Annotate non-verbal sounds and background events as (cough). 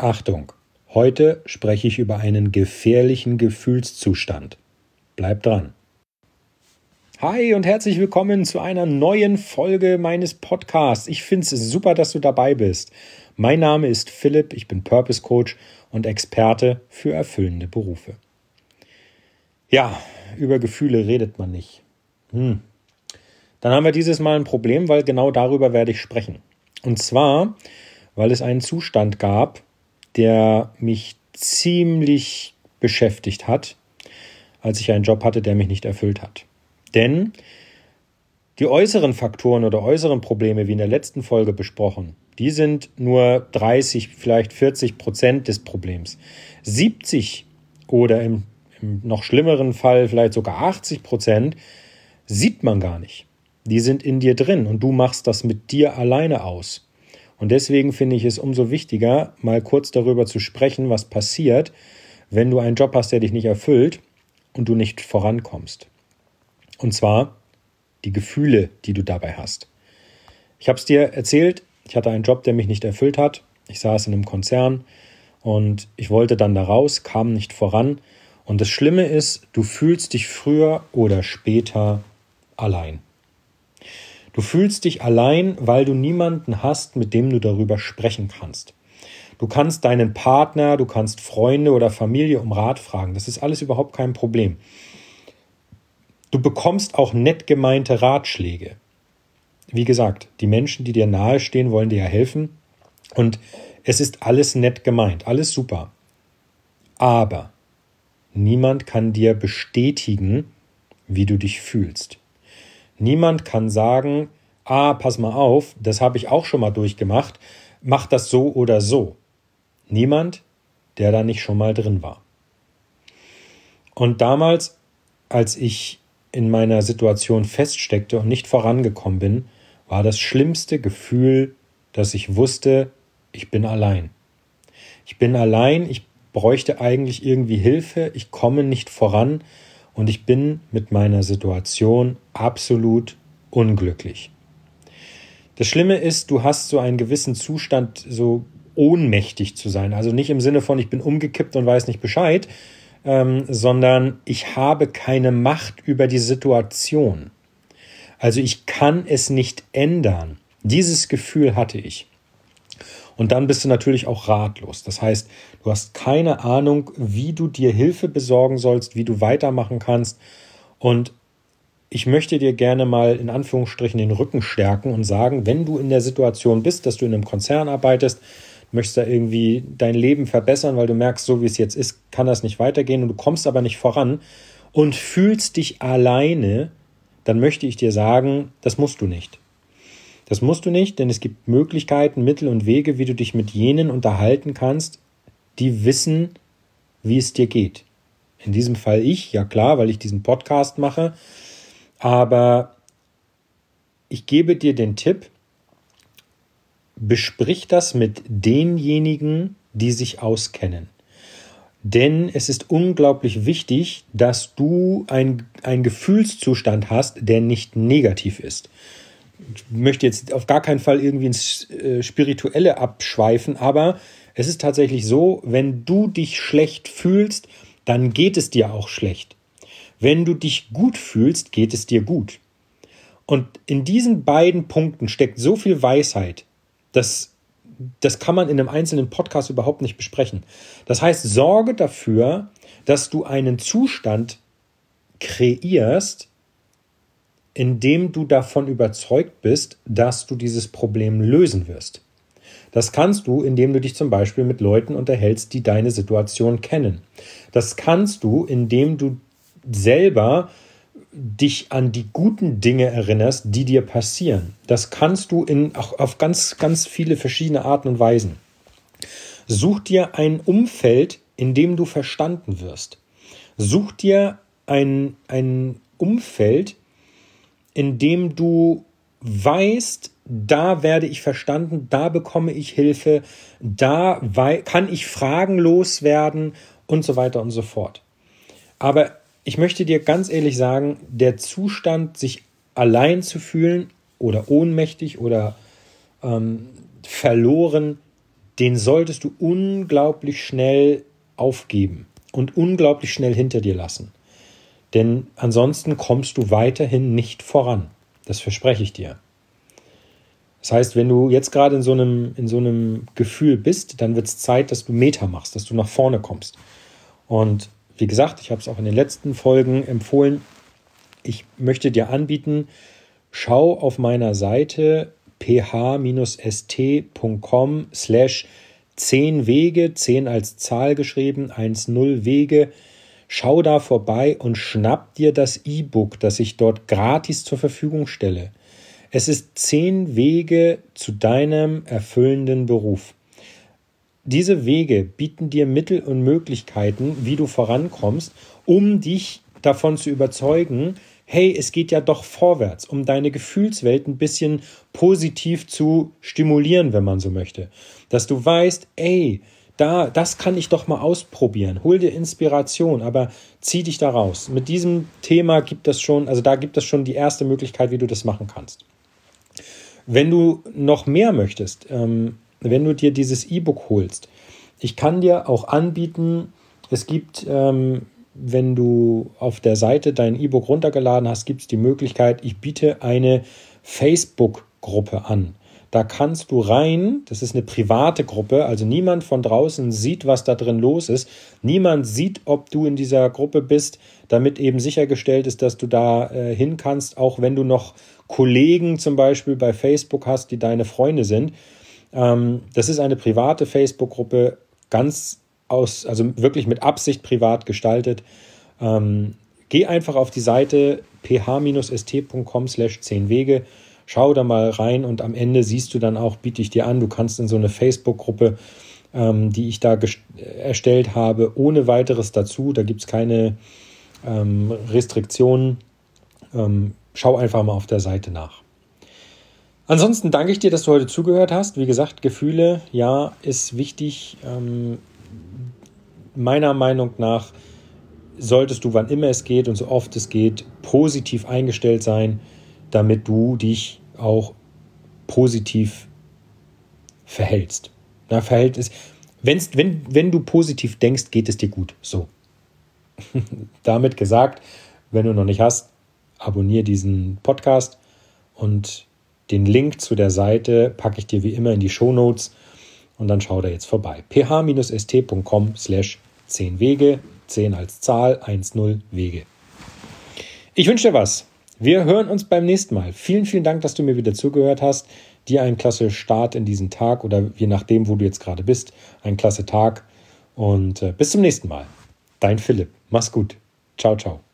Achtung, heute spreche ich über einen gefährlichen Gefühlszustand. Bleib dran. Hi und herzlich willkommen zu einer neuen Folge meines Podcasts. Ich finde es super, dass du dabei bist. Mein Name ist Philipp, ich bin Purpose Coach und Experte für erfüllende Berufe. Ja, über Gefühle redet man nicht. Hm. Dann haben wir dieses Mal ein Problem, weil genau darüber werde ich sprechen. Und zwar, weil es einen Zustand gab, der mich ziemlich beschäftigt hat, als ich einen Job hatte, der mich nicht erfüllt hat. Denn die äußeren Faktoren oder äußeren Probleme, wie in der letzten Folge besprochen, die sind nur 30, vielleicht 40 Prozent des Problems. 70 oder im, im noch schlimmeren Fall vielleicht sogar 80 Prozent sieht man gar nicht. Die sind in dir drin und du machst das mit dir alleine aus. Und deswegen finde ich es umso wichtiger, mal kurz darüber zu sprechen, was passiert, wenn du einen Job hast, der dich nicht erfüllt und du nicht vorankommst. Und zwar die Gefühle, die du dabei hast. Ich habe es dir erzählt, ich hatte einen Job, der mich nicht erfüllt hat. Ich saß in einem Konzern und ich wollte dann da raus, kam nicht voran. Und das Schlimme ist, du fühlst dich früher oder später allein. Du fühlst dich allein, weil du niemanden hast, mit dem du darüber sprechen kannst. Du kannst deinen Partner, du kannst Freunde oder Familie um Rat fragen. Das ist alles überhaupt kein Problem. Du bekommst auch nett gemeinte Ratschläge. Wie gesagt, die Menschen, die dir nahestehen, wollen dir ja helfen. Und es ist alles nett gemeint, alles super. Aber niemand kann dir bestätigen, wie du dich fühlst. Niemand kann sagen, ah, pass mal auf, das habe ich auch schon mal durchgemacht, mach das so oder so. Niemand, der da nicht schon mal drin war. Und damals, als ich in meiner Situation feststeckte und nicht vorangekommen bin, war das schlimmste Gefühl, dass ich wusste, ich bin allein. Ich bin allein, ich bräuchte eigentlich irgendwie Hilfe, ich komme nicht voran und ich bin mit meiner Situation absolut unglücklich. Das Schlimme ist, du hast so einen gewissen Zustand, so ohnmächtig zu sein. Also nicht im Sinne von, ich bin umgekippt und weiß nicht Bescheid, ähm, sondern ich habe keine Macht über die Situation. Also ich kann es nicht ändern. Dieses Gefühl hatte ich. Und dann bist du natürlich auch ratlos. Das heißt, du hast keine Ahnung, wie du dir Hilfe besorgen sollst, wie du weitermachen kannst. Und ich möchte dir gerne mal in Anführungsstrichen den Rücken stärken und sagen, wenn du in der Situation bist, dass du in einem Konzern arbeitest, möchtest da irgendwie dein Leben verbessern, weil du merkst, so wie es jetzt ist, kann das nicht weitergehen und du kommst aber nicht voran und fühlst dich alleine, dann möchte ich dir sagen, das musst du nicht. Das musst du nicht, denn es gibt Möglichkeiten, Mittel und Wege, wie du dich mit jenen unterhalten kannst, die wissen, wie es dir geht. In diesem Fall ich, ja klar, weil ich diesen Podcast mache. Aber ich gebe dir den Tipp, besprich das mit denjenigen, die sich auskennen. Denn es ist unglaublich wichtig, dass du einen Gefühlszustand hast, der nicht negativ ist ich möchte jetzt auf gar keinen Fall irgendwie ins äh, Spirituelle abschweifen, aber es ist tatsächlich so, wenn du dich schlecht fühlst, dann geht es dir auch schlecht. Wenn du dich gut fühlst, geht es dir gut. Und in diesen beiden Punkten steckt so viel Weisheit, dass das kann man in einem einzelnen Podcast überhaupt nicht besprechen. Das heißt, sorge dafür, dass du einen Zustand kreierst, indem du davon überzeugt bist, dass du dieses Problem lösen wirst. Das kannst du, indem du dich zum Beispiel mit Leuten unterhältst, die deine Situation kennen. Das kannst du, indem du selber dich an die guten Dinge erinnerst, die dir passieren. Das kannst du in, auch auf ganz, ganz viele verschiedene Arten und Weisen. Such dir ein Umfeld, in dem du verstanden wirst. Such dir ein, ein Umfeld, indem du weißt, da werde ich verstanden, da bekomme ich Hilfe, da kann ich Fragen loswerden und so weiter und so fort. Aber ich möchte dir ganz ehrlich sagen, der Zustand, sich allein zu fühlen oder ohnmächtig oder ähm, verloren, den solltest du unglaublich schnell aufgeben und unglaublich schnell hinter dir lassen. Denn ansonsten kommst du weiterhin nicht voran. Das verspreche ich dir. Das heißt, wenn du jetzt gerade in so einem, in so einem Gefühl bist, dann wird es Zeit, dass du Meta machst, dass du nach vorne kommst. Und wie gesagt, ich habe es auch in den letzten Folgen empfohlen, ich möchte dir anbieten, schau auf meiner Seite ph-st.com slash 10 Wege, 10 als Zahl geschrieben, 1-0 Wege. Schau da vorbei und schnapp dir das E-Book, das ich dort gratis zur Verfügung stelle. Es ist 10 Wege zu deinem erfüllenden Beruf. Diese Wege bieten dir Mittel und Möglichkeiten, wie du vorankommst, um dich davon zu überzeugen, hey, es geht ja doch vorwärts, um deine Gefühlswelt ein bisschen positiv zu stimulieren, wenn man so möchte. Dass du weißt, ey, da, das kann ich doch mal ausprobieren. Hol dir Inspiration, aber zieh dich da raus. Mit diesem Thema gibt es schon, also da gibt es schon die erste Möglichkeit, wie du das machen kannst. Wenn du noch mehr möchtest, ähm, wenn du dir dieses E-Book holst, ich kann dir auch anbieten, es gibt ähm, wenn du auf der Seite dein E-Book runtergeladen hast, gibt es die Möglichkeit, ich biete eine Facebook-Gruppe an. Da kannst du rein, das ist eine private Gruppe, also niemand von draußen sieht, was da drin los ist. Niemand sieht, ob du in dieser Gruppe bist, damit eben sichergestellt ist, dass du da äh, hin kannst, auch wenn du noch Kollegen zum Beispiel bei Facebook hast, die deine Freunde sind. Ähm, das ist eine private Facebook-Gruppe, ganz aus, also wirklich mit Absicht privat gestaltet. Ähm, geh einfach auf die Seite ph-st.com slash 10 Wege, schau da mal rein und am Ende siehst du dann auch, biete ich dir an, du kannst in so eine Facebook-Gruppe, ähm, die ich da erstellt habe, ohne weiteres dazu, da gibt es keine ähm, Restriktionen. Ähm, schau einfach mal auf der Seite nach. Ansonsten danke ich dir, dass du heute zugehört hast. Wie gesagt, Gefühle, ja, ist wichtig. Ähm, meiner Meinung nach solltest du, wann immer es geht und so oft es geht, positiv eingestellt sein, damit du dich auch positiv verhältst. Na, verhält wenn's, wenn, wenn du positiv denkst, geht es dir gut. So. (laughs) Damit gesagt, wenn du noch nicht hast, abonniere diesen Podcast und den Link zu der Seite packe ich dir wie immer in die Show Notes und dann schau da jetzt vorbei. ph-st.com slash 10 Wege, 10 als Zahl, 1-0 Wege. Ich wünsche dir was. Wir hören uns beim nächsten Mal. Vielen, vielen Dank, dass du mir wieder zugehört hast. Dir einen klasse Start in diesen Tag oder je nachdem, wo du jetzt gerade bist, einen klasse Tag. Und äh, bis zum nächsten Mal. Dein Philipp. Mach's gut. Ciao, ciao.